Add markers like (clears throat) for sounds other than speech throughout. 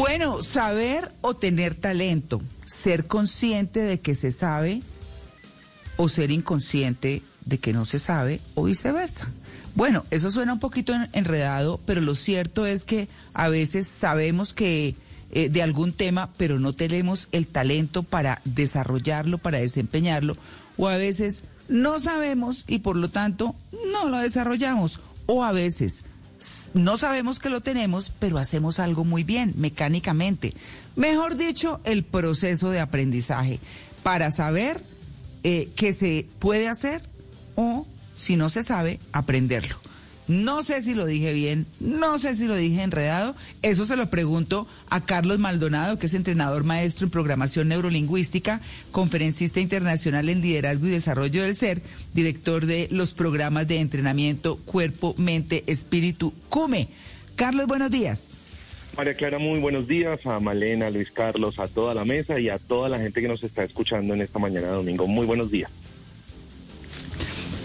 Bueno, saber o tener talento, ser consciente de que se sabe o ser inconsciente de que no se sabe o viceversa. Bueno, eso suena un poquito enredado, pero lo cierto es que a veces sabemos que eh, de algún tema, pero no tenemos el talento para desarrollarlo, para desempeñarlo, o a veces no sabemos y por lo tanto no lo desarrollamos, o a veces no sabemos que lo tenemos, pero hacemos algo muy bien, mecánicamente. Mejor dicho, el proceso de aprendizaje para saber eh, qué se puede hacer o, si no se sabe, aprenderlo. No sé si lo dije bien, no sé si lo dije enredado. Eso se lo pregunto a Carlos Maldonado, que es entrenador maestro en programación neurolingüística, conferencista internacional en liderazgo y desarrollo del ser, director de los programas de entrenamiento Cuerpo, Mente, Espíritu, CUME. Carlos, buenos días. María Clara, muy buenos días a Malena, Luis Carlos, a toda la mesa y a toda la gente que nos está escuchando en esta mañana de domingo. Muy buenos días.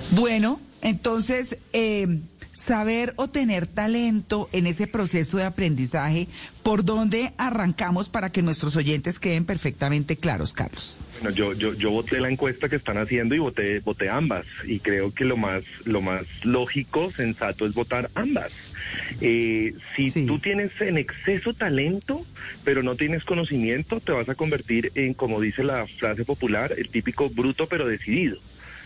Bueno, entonces, eh, saber o tener talento en ese proceso de aprendizaje, ¿por dónde arrancamos para que nuestros oyentes queden perfectamente claros, Carlos? Bueno, yo, yo, yo voté la encuesta que están haciendo y voté, voté ambas. Y creo que lo más, lo más lógico, sensato, es votar ambas. Eh, si tú tienes en exceso talento, pero no tienes conocimiento, te vas a convertir en, como dice la frase popular, el típico bruto pero decidido.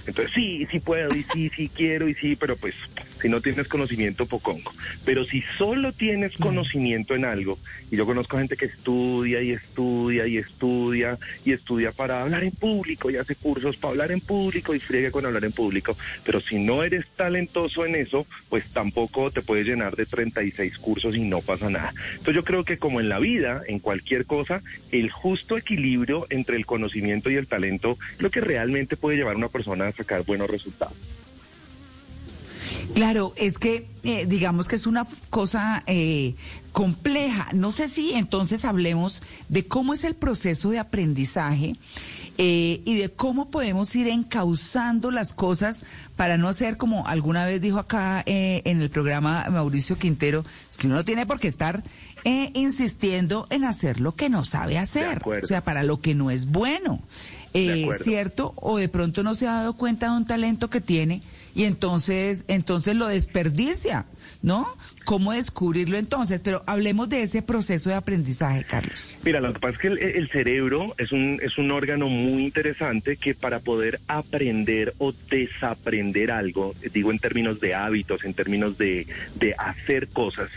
Entonces, sí, sí puedo, y sí, sí quiero, y sí, pero pues si no tienes conocimiento, pocongo. Pero si solo tienes conocimiento en algo, y yo conozco gente que estudia y estudia y estudia y estudia para hablar en público y hace cursos para hablar en público y friegue con hablar en público, pero si no eres talentoso en eso, pues tampoco te puedes llenar de 36 cursos y no pasa nada. Entonces yo creo que como en la vida, en cualquier cosa, el justo equilibrio entre el conocimiento y el talento es lo que realmente puede llevar a una persona a sacar buenos resultados. Claro, es que eh, digamos que es una cosa eh, compleja. No sé si entonces hablemos de cómo es el proceso de aprendizaje eh, y de cómo podemos ir encauzando las cosas para no ser como alguna vez dijo acá en el programa Mauricio Quintero, es que uno no tiene por qué estar insistiendo en hacer lo que no sabe hacer, o sea, para lo que no es bueno, ¿cierto? O de pronto no se ha dado cuenta de un talento que tiene y entonces, entonces lo desperdicia, ¿no? ¿Cómo descubrirlo entonces? Pero hablemos de ese proceso de aprendizaje, Carlos. Mira, lo que pasa es que el, cerebro es un, es un órgano muy interesante que para poder aprender o desaprender algo, digo en términos de hábitos, en términos de, de hacer cosas,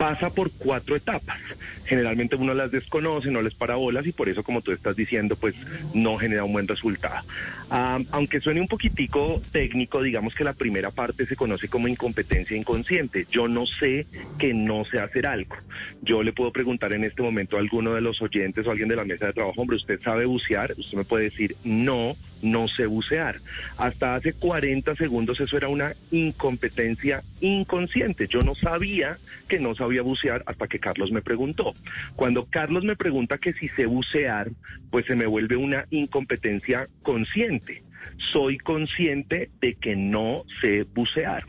pasa por cuatro etapas. Generalmente uno las desconoce, no les para bolas y por eso, como tú estás diciendo, pues no genera un buen resultado. aunque suene un poquitico técnico, digamos que la primera parte se conoce como incompetencia inconsciente. Yo no sé que no sé hacer algo. Yo le puedo preguntar en este momento a alguno de los oyentes o alguien de la mesa de trabajo, hombre, ¿usted sabe bucear? Usted me puede decir, no, no sé bucear. Hasta hace 40 segundos eso era una incompetencia inconsciente. Yo no sabía que no sabía bucear hasta que Carlos me preguntó. Cuando Carlos me pregunta que si sé bucear, pues se me vuelve una incompetencia consciente. Soy consciente de que no sé bucear.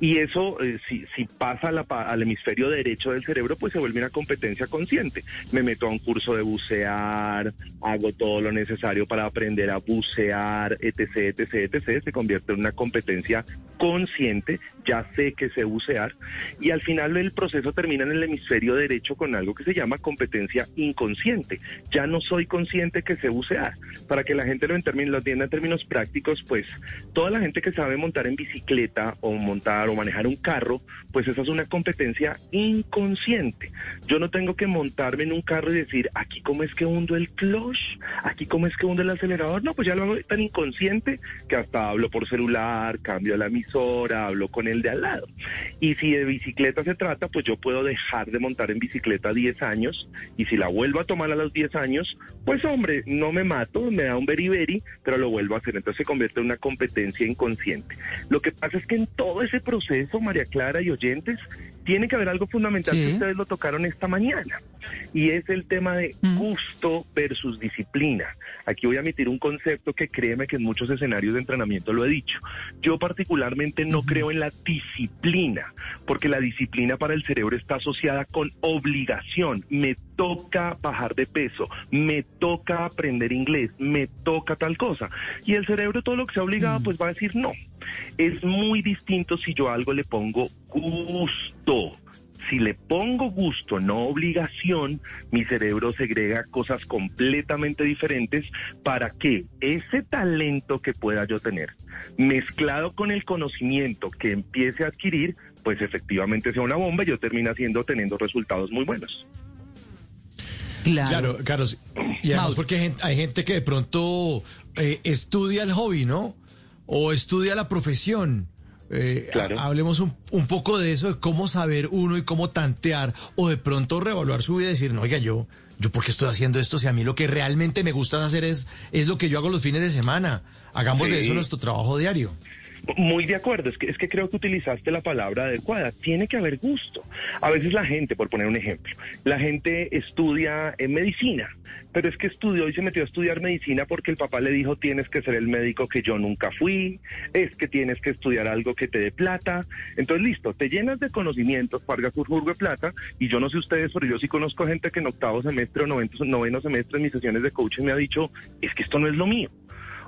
Y eso, eh, si, si, pasa al hemisferio derecho del cerebro, pues se vuelve una competencia consciente. Me meto a un curso de bucear, hago todo lo necesario para aprender a bucear, etc., etc., etc., se convierte en una competencia consciente, ya sé que sé bucear, y al final el proceso termina en el hemisferio derecho con algo que se llama competencia inconsciente. Ya no soy consciente que sé bucear. Para que la gente lo entienda en términos prácticos, pues toda la gente que sabe montar en bicicleta o montar o manejar un carro, pues esa es una competencia inconsciente. Yo no tengo que montarme en un carro y decir, aquí cómo es que hundo el clutch, aquí cómo es que hundo el acelerador. No, pues ya lo hago tan inconsciente que hasta hablo por celular, cambio la misión hablo con el de al lado. Y si de bicicleta se trata, pues yo puedo dejar de montar en bicicleta 10 años y si la vuelvo a tomar a los 10 años, pues hombre, no me mato, me da un beriberi, pero lo vuelvo a hacer. Entonces se convierte en una competencia inconsciente. Lo que pasa es que en todo ese proceso, María Clara y oyentes, tiene que haber algo fundamental que ustedes lo tocaron esta mañana y es el tema de mm. gusto versus disciplina. Aquí voy a emitir un concepto que créeme que en muchos escenarios de entrenamiento lo he dicho. Yo particularmente no creo en la disciplina, porque la disciplina para el cerebro está asociada con obligación. Me toca bajar de peso, me toca aprender inglés, me toca tal cosa. Y el cerebro todo lo que sea obligado mm. pues va a decir no. Es muy distinto si yo algo le pongo gusto. Si le pongo gusto, no obligación, mi cerebro segrega cosas completamente diferentes para que ese talento que pueda yo tener, mezclado con el conocimiento que empiece a adquirir, pues efectivamente sea una bomba y yo termine haciendo, teniendo resultados muy buenos. Claro, claro. Y además porque hay gente, que de pronto eh, estudia el hobby, ¿no? O estudia la profesión. Eh, hablemos un, poco de eso, de cómo saber uno y cómo tantear o de pronto reevaluar su vida y decir, no, oiga, yo, yo por qué estoy haciendo esto si a mí lo que realmente me gusta hacer es, es lo que yo hago los fines de semana. Hagamos de eso nuestro trabajo diario. Muy de acuerdo, es que, es que creo que utilizaste la palabra adecuada. Tiene que haber gusto. A veces la gente, por poner un ejemplo, la gente estudia en medicina, pero es que estudió y se metió a estudiar medicina porque el papá le dijo tienes que ser el médico que yo nunca fui, es que tienes que estudiar algo que te dé plata. Entonces, listo, te llenas de conocimientos, pagas tu jurgo de plata, y yo no sé ustedes, pero yo sí conozco gente que en octavo semestre o noveno, semestre en mis sesiones de coaching me ha dicho, es que esto no es lo mío.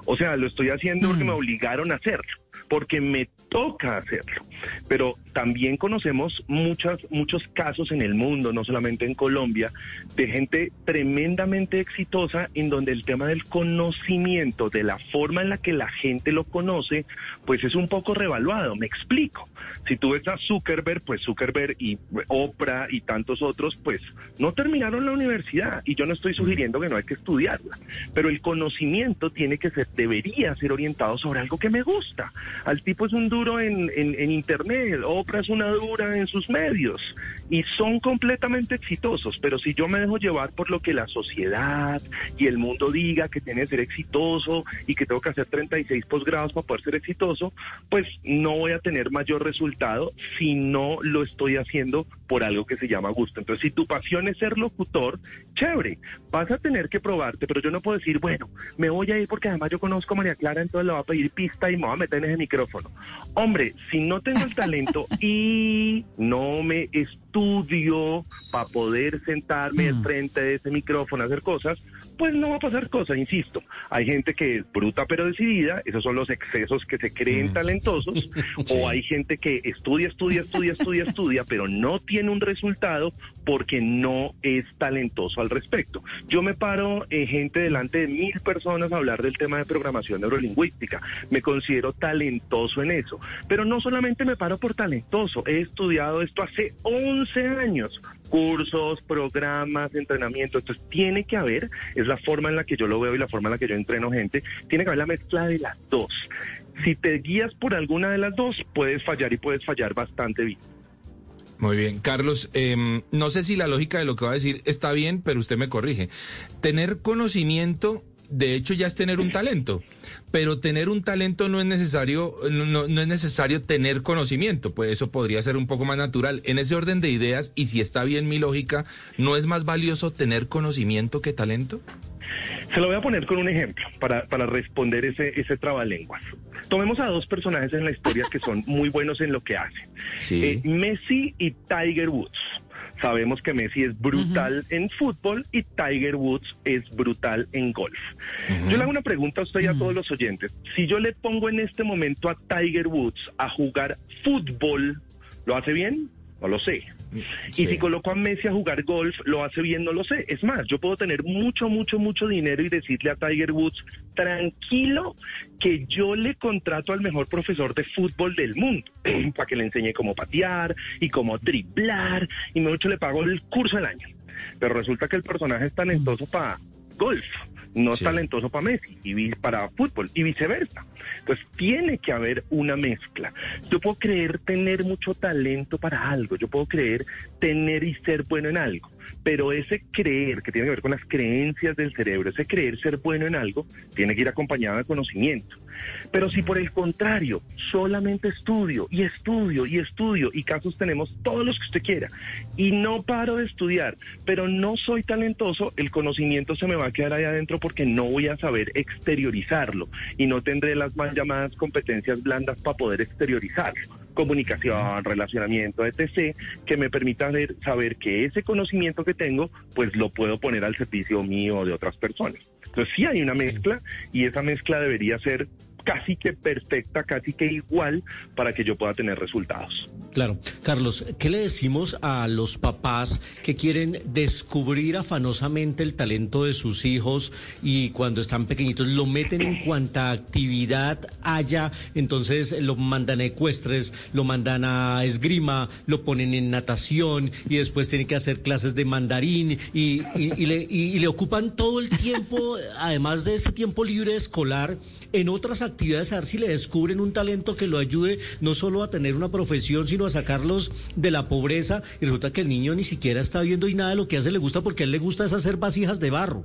O sea, lo estoy haciendo porque me mm. obligaron a hacerlo porque me toca hacerlo. Pero también conocemos muchas, muchos casos en el mundo, no solamente en Colombia, de gente tremendamente exitosa en donde el tema del conocimiento, de la forma en la que la gente lo conoce, pues es un poco revaluado. Me explico. Si tú ves a Zuckerberg, pues Zuckerberg y Oprah y tantos otros, pues no terminaron la universidad y yo no estoy sugiriendo que no hay que estudiarla, pero el conocimiento tiene que ser, debería ser orientado sobre algo que me gusta. Al tipo es un duro en, en, Internet, una dura en sus medios y son completamente exitosos, pero si yo me dejo llevar por lo que la sociedad y el mundo diga que tiene que ser exitoso y que tengo que hacer 36 posgrados para poder ser exitoso, pues no voy a tener mayor resultado si no lo estoy haciendo por algo que se llama gusto. Entonces, si tu pasión es ser locutor, chévere, vas a tener que probarte, pero yo no puedo decir, bueno, me voy a ir porque además yo conozco a María Clara, entonces le voy a pedir pista y me voy a meter en ese micrófono. Hombre, si no tengo el talento (laughs) y no me estudio para poder sentarme al mm. frente de ese micrófono a hacer cosas, pues no va a pasar cosa, insisto. Hay gente que es bruta pero decidida, esos son los excesos que se creen mm. talentosos, (laughs) o hay gente que estudia, estudia, estudia, estudia, estudia, pero no tiene un resultado porque no es talentoso al respecto. Yo me paro en gente delante de mil personas a hablar del tema de programación neurolingüística. Me considero talentoso en eso, pero no solamente me paro por talentoso, he estudiado esto hace 11 años cursos, programas, entrenamiento. Entonces tiene que haber, es la forma en la que yo lo veo y la forma en la que yo entreno gente, tiene que haber la mezcla de las dos. Si te guías por alguna de las dos, puedes fallar y puedes fallar bastante bien. Muy bien, Carlos, em, no sé si la lógica de lo que va a decir está bien, pero usted me corrige. Tener conocimiento de hecho ya es tener un talento, pero tener un talento no es necesario, no, es necesario tener conocimiento, pues eso podría ser un poco más natural. En ese orden de ideas, y si está bien mi lógica, ¿no es más valioso tener conocimiento que talento? Se lo voy a poner con un ejemplo para, para responder ese, ese trabalenguas. Tomemos a dos personajes en la historia que son muy buenos en lo que hacen. Eh, Messi y Tiger Woods. Sabemos que Messi es brutal en fútbol y Tiger Woods es brutal en golf. Yo le hago una pregunta a usted y a todos los oyentes. Si yo le pongo en este momento a Tiger Woods a jugar fútbol, ¿lo hace bien? No lo sé. Y si coloco a Messi a jugar golf, lo hace bien, no lo sé. Es más, yo puedo tener mucho, mucho, mucho dinero y decirle a Tiger Woods, tranquilo, que yo le contrato al mejor profesor de fútbol del mundo, (clears throat) para que le enseñe cómo patear y cómo driblar, y mucho le pago el curso del año. Pero resulta que el personaje es talentoso para golf no es talentoso para Messi y para fútbol y viceversa. Entonces tiene que haber una mezcla. Yo puedo creer tener mucho talento para algo, yo puedo creer tener y ser bueno en algo, pero ese creer, que tiene que ver con las creencias del cerebro, ese creer ser bueno en algo, tiene que ir acompañado de conocimiento. Pero si por el contrario, solamente estudio y estudio y estudio, y casos tenemos todos los que usted quiera, y no paro de estudiar, pero no soy talentoso, el conocimiento se me va a quedar ahí adentro porque no voy a saber exteriorizarlo y no tendré las más llamadas competencias blandas para poder exteriorizarlo comunicación, relacionamiento, etc., que me permita saber que ese conocimiento que tengo, pues lo puedo poner al servicio mío o de otras personas. Entonces sí hay una mezcla y esa mezcla debería ser casi que perfecta, casi que igual para que yo pueda tener resultados. Claro. Carlos, ¿qué le decimos a los papás que quieren descubrir afanosamente el talento de sus hijos y cuando están pequeñitos lo meten en cuanta actividad haya, entonces lo mandan a ecuestres, lo mandan a esgrima, lo ponen en natación y después tienen que hacer clases de mandarín y, le, y le ocupan todo el tiempo, además de ese tiempo libre escolar, en otras actividades a ver si le descubren un talento que lo ayude no solo a tener una profesión, sino a sacarlos de la pobreza y resulta que el niño ni siquiera está viendo y nada de lo que hace le gusta porque a él le gusta es hacer vasijas de barro.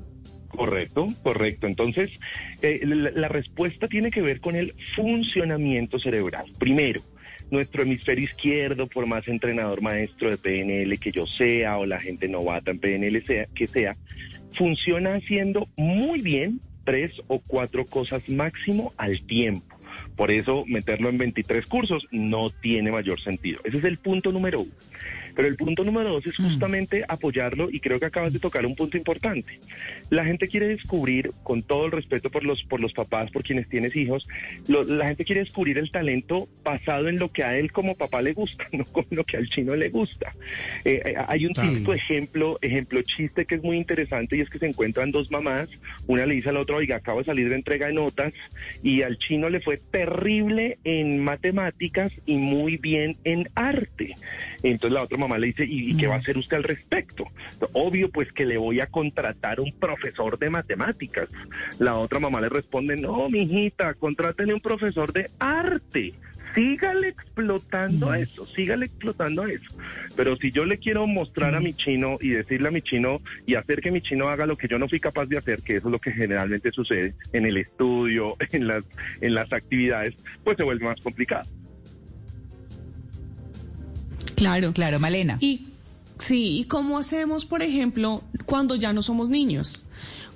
Correcto, correcto. Entonces, eh, la, respuesta tiene que ver con el funcionamiento cerebral. Primero, nuestro hemisferio izquierdo, por más entrenador maestro de PNL que yo sea o la gente novata en PNL sea, que sea, funciona haciendo muy bien tres o cuatro cosas máximo al tiempo. Por eso meterlo en 23 cursos no tiene mayor sentido. Ese es el punto número uno. Pero el punto número dos es mm. justamente apoyarlo y creo que acabas de tocar un punto importante. La gente quiere descubrir, con todo el respeto por los, por los papás, por quienes tienes hijos, la gente quiere descubrir el talento basado en lo que a él como papá le gusta, (laughs) no con lo que al chino le gusta. Eh, eh, hay un típico ejemplo, ejemplo chiste que es muy interesante y es que se encuentran dos mamás, una le dice a la otra, oiga, acabo de salir de entrega de notas y al chino le fue terrible en matemáticas y muy bien en arte. Entonces la otra mamá le dice, ¿y, qué va a hacer usted al respecto? Obvio, pues que le voy a contratar un profesor de matemáticas. La otra mamá le responde, no, mijita, contrátele un profesor de arte sígale explotando eso, sígale explotando eso. Pero si yo le quiero mostrar a mi chino y decirle a mi chino y hacer que mi chino haga lo que yo no fui capaz de hacer, que eso es lo que generalmente sucede en el estudio, (laughs) en las, en las actividades, pues se vuelve más complicado. Claro. Claro, Malena. Y sí, ¿y cómo hacemos, por ejemplo, cuando ya no somos niños?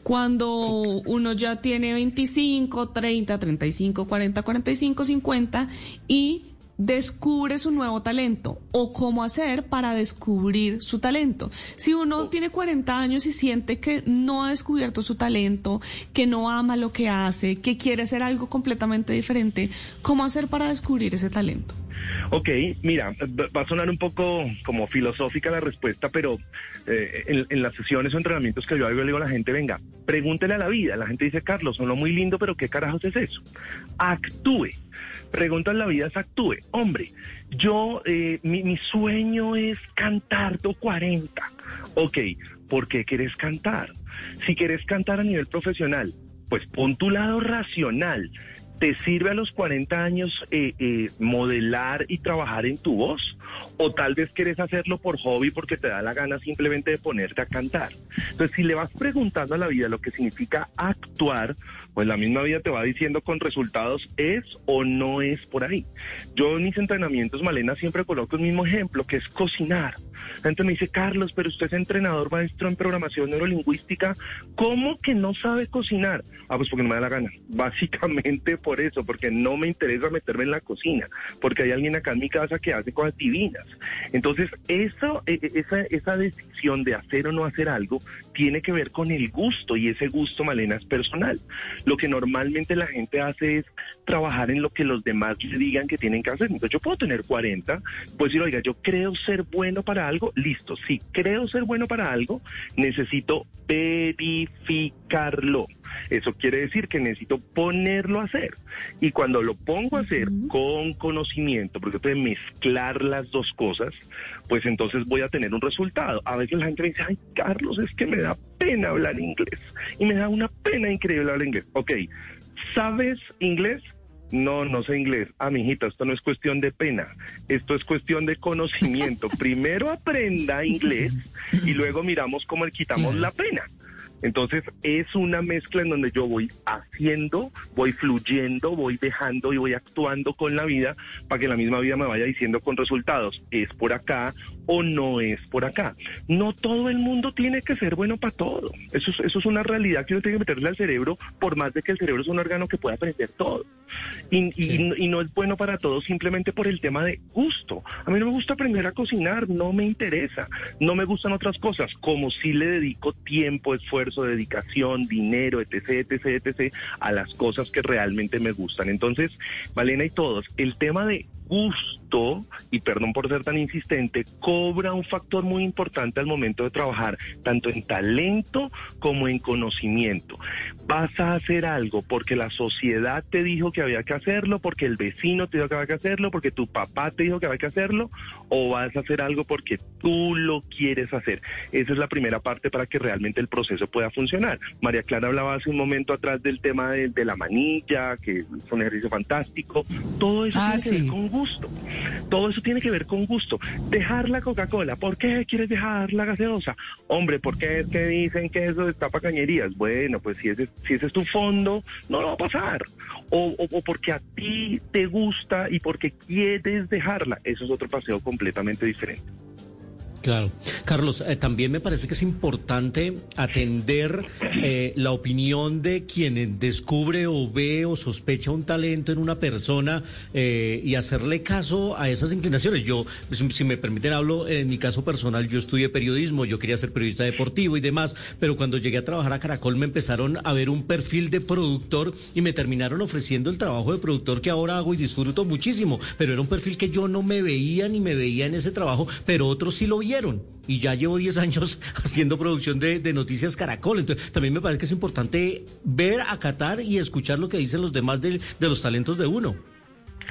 Cuando uno ya tiene 25, 30, 35, 40, 45, 50 y descubre su nuevo talento o cómo hacer para descubrir su talento. Si uno tiene 40 años y siente que no ha descubierto su talento, que no ama lo que hace, que quiere hacer algo completamente diferente, ¿cómo hacer para descubrir ese talento? Ok, mira, va a sonar un poco como filosófica la respuesta, pero eh, en, las sesiones o entrenamientos que yo hago, le digo a la gente, venga, pregúntele a la vida. La gente dice, Carlos, sonó muy lindo, pero ¿qué carajos es eso? Actúe. Pregunta en la vida es actúe. Hombre, yo, eh, mi, mi, sueño es cantar do 40. Ok, ¿por qué quieres cantar? Si quieres cantar a nivel profesional, pues pon tu lado racional ¿Te sirve a los 40 años eh, eh, modelar y trabajar en tu voz? ¿O tal vez quieres hacerlo por hobby porque te da la gana simplemente de ponerte a cantar? Entonces, si le vas preguntando a la vida lo que significa actuar, pues la misma vida te va diciendo con resultados es o no es por ahí. Yo en mis entrenamientos, Malena, siempre coloco el mismo ejemplo, que es cocinar. La gente me dice, Carlos, pero usted es entrenador maestro en programación neurolingüística, ¿cómo que no sabe cocinar? Ah, pues porque no me da la gana. (laughs) Básicamente por eso, porque no me interesa meterme en la cocina, porque hay alguien acá en mi casa que hace cosas divinas. Entonces, eso, e, e, esa, esa decisión de hacer o no hacer algo tiene que ver con el gusto y ese gusto, Malena, es personal. Lo que normalmente la gente hace es trabajar en lo que los demás le digan que tienen que hacer. Entonces, yo puedo tener 40, pues decir, oiga, yo creo ser bueno para algo, listo. Si creo ser bueno para algo, necesito verificarlo. Eso quiere decir que necesito ponerlo a hacer. Y cuando lo pongo a hacer con conocimiento, porque puede mezclar las dos cosas, pues entonces voy a tener un resultado. A veces la gente me dice, ay, Carlos, es que me da pena hablar inglés. Y me da una pena increíble hablar inglés. Ok, ¿sabes inglés? No, no sé inglés. Ah, mijita, esto no es cuestión de pena. Esto es cuestión de conocimiento. (laughs) Primero aprenda inglés y luego miramos cómo le quitamos la pena. Entonces es una mezcla en donde yo voy haciendo, voy fluyendo, voy dejando y voy actuando con la vida para que la misma vida me vaya diciendo con resultados, es por acá o no es por acá. No todo el mundo tiene que ser bueno para todo. Eso es, eso es una realidad que uno tiene que meterle al cerebro, por más de que el cerebro es un órgano que puede aprender todo. Y, y, no es bueno para todo simplemente por el tema de gusto. A mí no me gusta aprender a cocinar, no me interesa. No me gustan otras cosas, como si le dedico tiempo, esfuerzo, dedicación, dinero, etc., etc., etc., a las cosas que realmente me gustan. Entonces, Valena y todos, el tema de gusto, y perdón por ser tan insistente, cobra un factor muy importante al momento de trabajar, tanto en talento como en conocimiento. Vas a hacer algo porque la sociedad te dijo que había que hacerlo, porque el vecino te dijo que había que hacerlo, porque tu papá te dijo que había que hacerlo, o vas a hacer algo porque tú lo quieres hacer. Esa es la primera parte para que realmente el proceso pueda funcionar. María Clara hablaba hace un momento atrás del tema de, la manilla, que es un ejercicio fantástico. Todo eso ah, tiene que ver con gusto gusto. Todo eso tiene que ver con gusto. Dejar la Coca-Cola. ¿Por qué quieres dejar la gaseosa? Hombre, ¿por qué es que dicen que eso está para cañerías? Bueno, pues si ese, si ese es tu fondo, no lo va a pasar. O, o porque a ti te gusta y porque quieres dejarla. Eso es otro paseo completamente diferente. Claro. Carlos, eh, también me parece que es importante atender eh, la opinión de quien descubre o ve o sospecha un talento en una persona eh, y hacerle caso a esas inclinaciones. Yo, si me permiten, hablo en mi caso personal, yo estudié periodismo, yo quería ser periodista deportivo y demás, pero cuando llegué a trabajar a Caracol me empezaron a ver un perfil de productor y me terminaron ofreciendo el trabajo de productor que ahora hago y disfruto muchísimo, pero era un perfil que yo no me veía ni me veía en ese trabajo, pero otros sí lo vi y ya llevo 10 años (laughs) haciendo producción de, Noticias Caracol. Entonces, también me parece que es importante ver, acatar y escuchar lo que dicen los demás de los talentos de uno.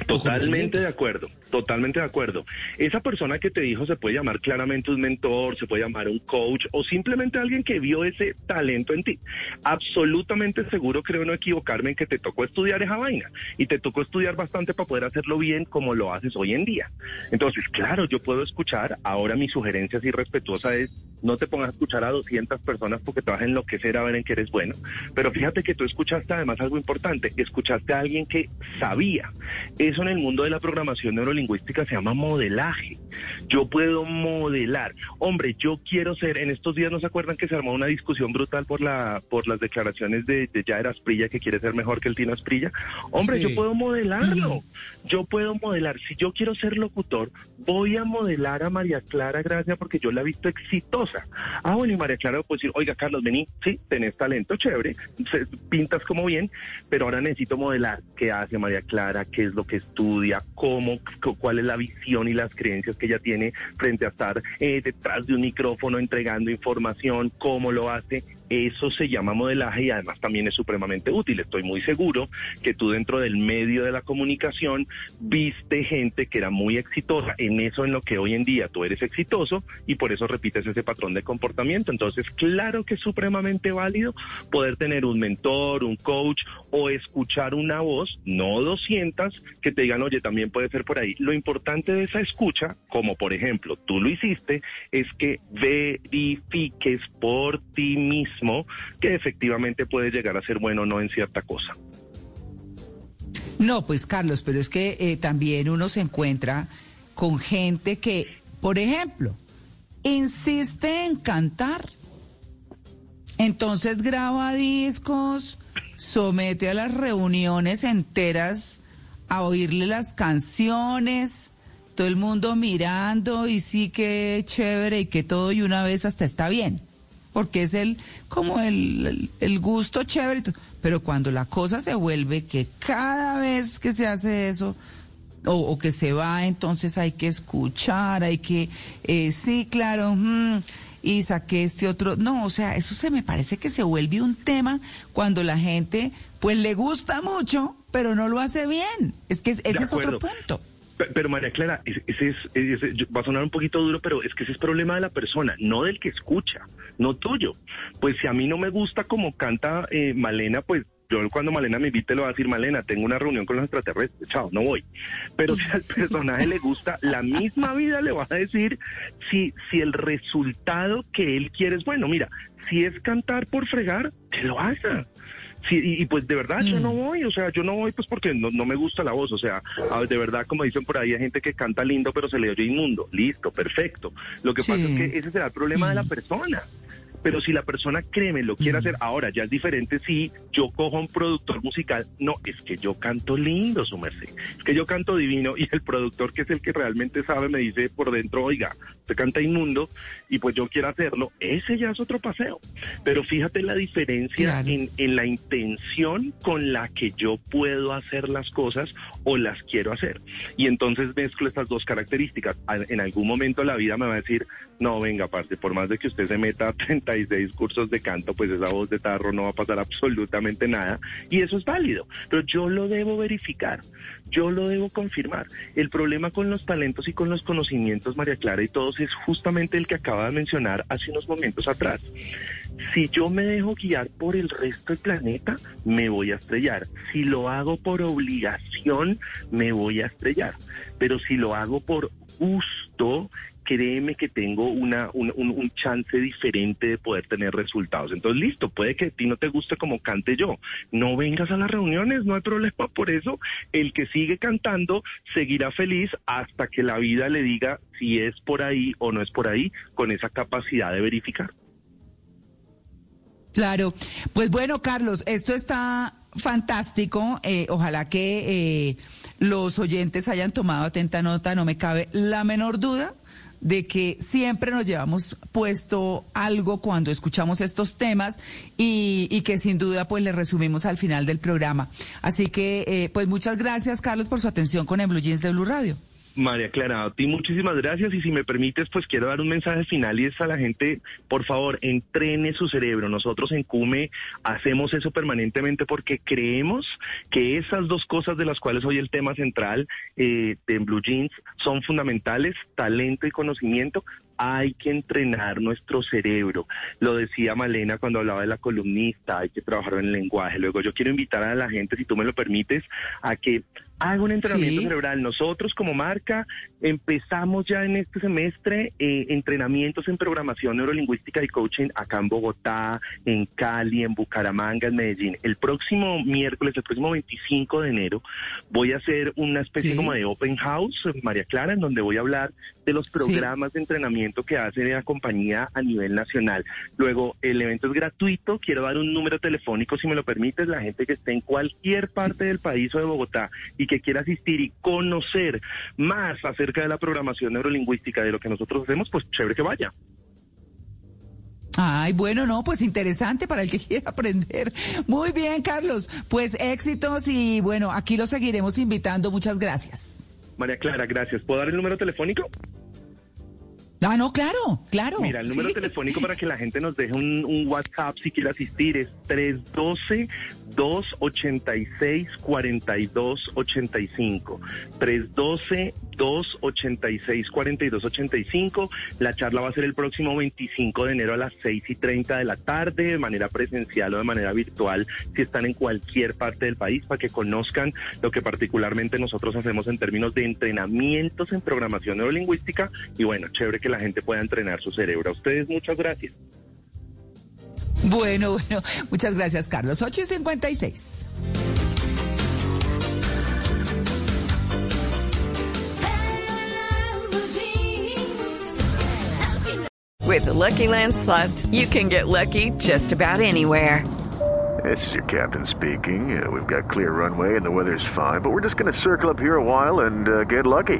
Totalmente de acuerdo, totalmente de acuerdo. Esa persona que te dijo se puede llamar claramente un mentor, se puede llamar un coach o simplemente alguien que vio ese talento en ti. Absolutamente seguro, creo no equivocarme en que te tocó estudiar esa vaina y te tocó estudiar bastante para poder hacerlo bien como lo haces hoy en día. Entonces, claro, yo puedo escuchar, ahora mi sugerencia así respetuosa es no te pongas a escuchar a 200 personas porque te vas a enloquecer a ver en qué eres bueno. Pero fíjate que tú escuchaste además algo importante, escuchaste a alguien que sabía. Eso en el mundo de la programación neurolingüística se llama modelaje. Yo puedo modelar. Hombre, yo quiero ser, en estos días no se acuerdan que se armó una discusión brutal por la por las declaraciones de, de Jair Asprilla que quiere ser mejor que el Tino Asprilla. Hombre, yo puedo modelarlo. Yo puedo modelar. Si yo quiero ser locutor, voy a modelar a María Clara Gracia porque yo la he visto exitosa. Ah, bueno, y María Clara puede decir, oiga, Carlos, vení, sí, tenés talento, chévere, pintas como bien, pero ahora necesito modelar qué hace María Clara, qué es lo que estudia, cómo, cuál es la visión y las creencias que ella tiene frente a estar eh, detrás de un micrófono entregando información, cómo lo hace eso se llama modelaje y además también es supremamente útil. Estoy muy seguro que tú dentro del medio de la comunicación viste gente que era muy exitosa en eso en lo que hoy en día tú eres exitoso y por eso repites ese patrón de comportamiento. Entonces, claro que es supremamente válido poder tener un mentor, un coach o escuchar una voz, no 200, que te digan, oye, también puede ser por ahí. Lo importante de esa escucha, como por ejemplo tú lo hiciste, es que verifiques por ti mismo que efectivamente puede llegar a ser bueno o no en cierta cosa. No, pues Carlos, pero es que eh, también uno se encuentra con gente que, por ejemplo, insiste en cantar. Entonces graba discos, somete a las reuniones enteras a oírle las canciones, todo el mundo mirando y sí que chévere y que todo y una vez hasta está bien porque es el como el, gusto chévere. Pero cuando la cosa se vuelve que cada vez que se hace eso, o, que se va, entonces hay que escuchar, hay que, eh, sí, claro, y saqué este otro. No, o sea, eso se me parece que se vuelve un tema cuando la gente, pues le gusta mucho, pero no lo hace bien. Es que ese es otro punto. Pero María Clara, ese es, va a sonar un poquito duro, pero es que ese es problema de la persona, no del que escucha, no tuyo. Pues si a mí no me gusta como canta eh, Malena, pues yo cuando Malena me invite le voy a decir, Malena, tengo una reunión con los extraterrestres, chao, no voy. Pero si al (laughs) personaje le gusta, la misma vida le va a decir si, si el resultado que él quiere es bueno. Mira, si es cantar por fregar, que lo haga. Sí, y, pues de verdad yo no mm. voy, o sea, yo no voy pues porque no, me gusta la voz, o sea, de verdad como dicen por ahí hay gente que canta lindo pero se le oye inmundo, listo, perfecto. Lo que pasa es que ese será el problema de la mm. persona. Pero si la persona, créeme, lo quiere hacer, ahora ya es diferente si yo cojo a un productor musical, no, es que yo canto lindo, su merced, es que yo canto divino y el productor, que es el que realmente sabe, me dice por dentro, oiga, usted canta inmundo y pues yo quiero hacerlo, ese ya es otro paseo. Pero fíjate la diferencia en, en la intención con la que yo puedo hacer las cosas o las quiero hacer. Y entonces mezclo estas dos características. En algún momento la vida me va a decir, no, venga, parte, por más de que usted se meta a 36 cursos de canto, pues esa voz de tarro no va a pasar (laughs) absolutamente nada. Y eso es válido. Pero yo lo debo verificar, yo lo debo confirmar. El problema con los talentos y con los conocimientos, María Clara y todos, es justamente el que acaba de mencionar hace unos momentos atrás. Si yo me dejo guiar por el resto del planeta, me voy a estrellar. Si lo hago por obligación, me voy a estrellar. Pero si lo hago por gusto, créeme que tengo una, un, chance diferente de poder tener resultados. Entonces, listo, puede que a ti no te guste como cante yo. No vengas a las reuniones, no hay problema (laughs) por eso. El que sigue cantando seguirá feliz hasta que la vida le diga si es por ahí o no es por ahí, con esa capacidad de verificar. Claro, pues bueno, Carlos, esto está fantástico. Eh, ojalá que eh, los oyentes hayan tomado atenta nota, no me cabe la menor duda de que siempre nos llevamos puesto algo cuando escuchamos estos temas y, que sin duda pues le resumimos al final del programa. Así que eh, pues muchas gracias Carlos por su atención con el Blue Jeans de Blue Radio. María Clara, a ti muchísimas gracias y si me permites, pues quiero dar un mensaje final y es a la gente, por favor, entrene su cerebro. Nosotros en CUME hacemos eso permanentemente porque creemos que esas dos cosas de las cuales hoy el tema central eh, de Blue Jeans son fundamentales, talento y conocimiento, hay que entrenar nuestro cerebro. Lo decía Malena cuando hablaba de la columnista, hay que trabajar en el lenguaje. Luego yo quiero invitar a la gente, si tú me lo permites, a que haga un entrenamiento cerebral. Nosotros como marca empezamos ya en este semestre eh, entrenamientos en programación neurolingüística y coaching acá en Bogotá, en Cali, en Bucaramanga, en Medellín. El próximo miércoles, el próximo 25 de enero, voy a hacer una especie como de open house, María Clara, en donde voy a hablar de los programas de entrenamiento que hace la compañía a nivel nacional. Luego, el evento es gratuito. Quiero dar un número telefónico, si me lo permites, la gente que esté en cualquier parte del país o de Bogotá y que quiera asistir y conocer más acerca de la programación neurolingüística de lo que nosotros hacemos, pues chévere que vaya. Ay, bueno, no, pues interesante para el que (laughs) quiera aprender. Muy bien, Carlos. Pues éxitos y bueno, aquí lo seguiremos invitando. Muchas gracias. María Clara, gracias. ¿Puedo dar el número telefónico? Ah, no, claro, claro. Mira, el número telefónico para que la gente nos deje un, un WhatsApp si quiere asistir es 312 286 4285. 312 286 4285. La charla va a ser el próximo 25 de enero a las 6 y 30 de la tarde, de manera presencial o de manera virtual, si están en cualquier parte del país, para que conozcan lo que particularmente nosotros hacemos en términos de entrenamientos en programación neurolingüística. Y bueno, chévere que la gente pueda entrenar su cerebro. A ustedes, muchas gracias. Bueno, bueno, muchas gracias, Carlos. 8 y 56. With the Lucky Land slots, you can get lucky just about anywhere. This is your captain speaking. Uh, we've got clear runway and the weather's fine, but we're just going to circle up here a while and uh, get lucky.